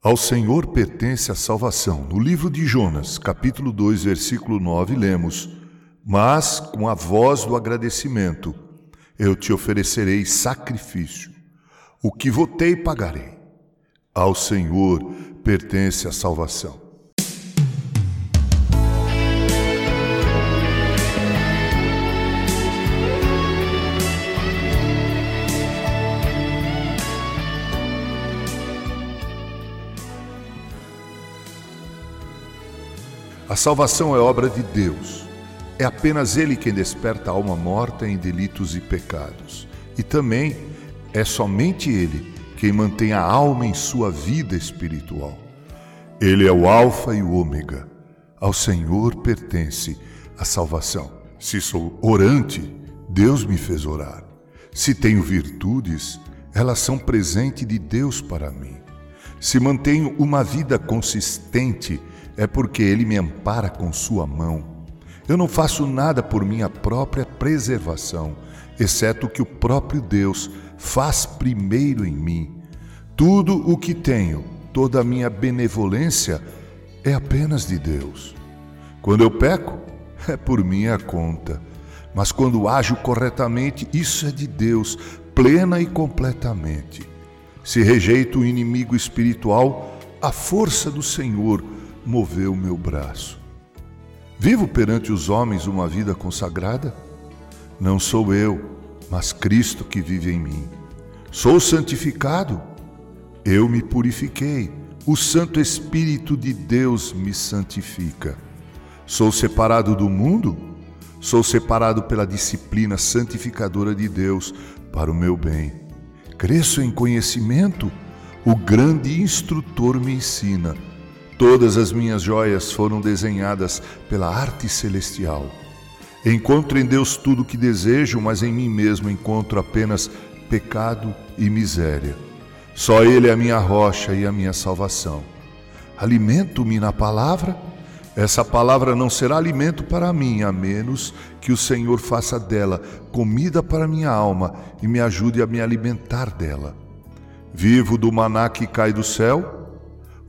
Ao Senhor pertence a salvação. No livro de Jonas, capítulo 2, versículo 9, lemos: Mas com a voz do agradecimento eu te oferecerei sacrifício. O que votei pagarei. Ao Senhor pertence a salvação. A salvação é obra de Deus. É apenas Ele quem desperta a alma morta em delitos e pecados. E também é somente Ele quem mantém a alma em sua vida espiritual. Ele é o Alfa e o Ômega. Ao Senhor pertence a salvação. Se sou orante, Deus me fez orar. Se tenho virtudes, elas são presente de Deus para mim. Se mantenho uma vida consistente, é porque Ele me ampara com Sua mão. Eu não faço nada por minha própria preservação, exceto o que o próprio Deus faz primeiro em mim. Tudo o que tenho, toda a minha benevolência, é apenas de Deus. Quando eu peco, é por minha conta. Mas quando ajo corretamente, isso é de Deus, plena e completamente. Se rejeito o inimigo espiritual, a força do Senhor moveu meu braço. Vivo perante os homens uma vida consagrada? Não sou eu, mas Cristo que vive em mim. Sou santificado? Eu me purifiquei. O Santo Espírito de Deus me santifica. Sou separado do mundo? Sou separado pela disciplina santificadora de Deus para o meu bem. Cresço em conhecimento? O grande instrutor me ensina Todas as minhas joias foram desenhadas pela arte celestial. Encontro em Deus tudo o que desejo, mas em mim mesmo encontro apenas pecado e miséria. Só Ele é a minha rocha e a minha salvação. Alimento-me na palavra? Essa palavra não será alimento para mim, a menos que o Senhor faça dela comida para minha alma e me ajude a me alimentar dela. Vivo do maná que cai do céu?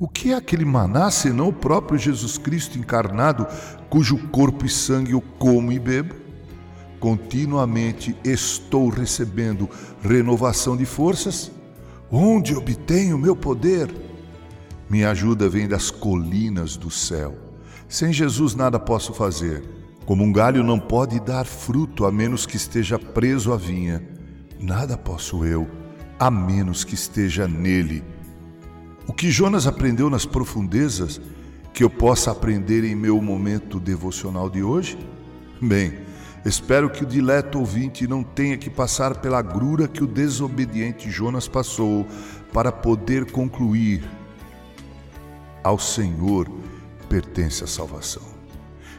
O que é aquele maná senão o próprio Jesus Cristo encarnado, cujo corpo e sangue eu como e bebo? Continuamente estou recebendo renovação de forças? Onde obtenho meu poder? Minha ajuda vem das colinas do céu. Sem Jesus nada posso fazer. Como um galho não pode dar fruto a menos que esteja preso à vinha, nada posso eu, a menos que esteja nele o que Jonas aprendeu nas profundezas que eu possa aprender em meu momento devocional de hoje? Bem, espero que o dileto ouvinte não tenha que passar pela agrura que o desobediente Jonas passou para poder concluir: Ao Senhor pertence a salvação.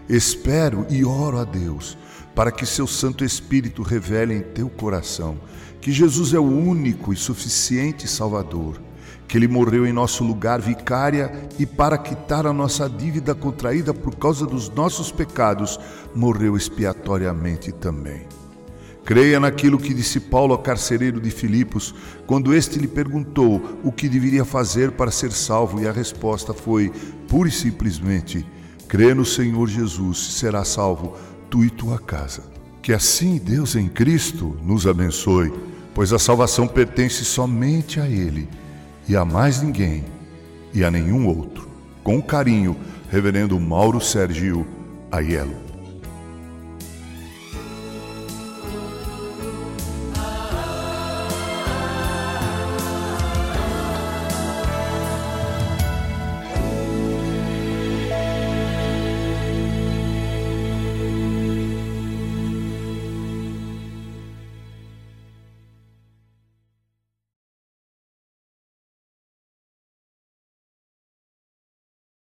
Espero e oro a Deus para que seu Santo Espírito revele em teu coração que Jesus é o único e suficiente Salvador que ele morreu em nosso lugar vicária e para quitar a nossa dívida contraída por causa dos nossos pecados, morreu expiatoriamente também. Creia naquilo que disse Paulo ao carcereiro de Filipos, quando este lhe perguntou o que deveria fazer para ser salvo, e a resposta foi, pura e simplesmente: crê no Senhor Jesus, será salvo tu e tua casa. Que assim Deus em Cristo nos abençoe, pois a salvação pertence somente a Ele e a mais ninguém e a nenhum outro. Com carinho, Reverendo Mauro Sérgio Aiello.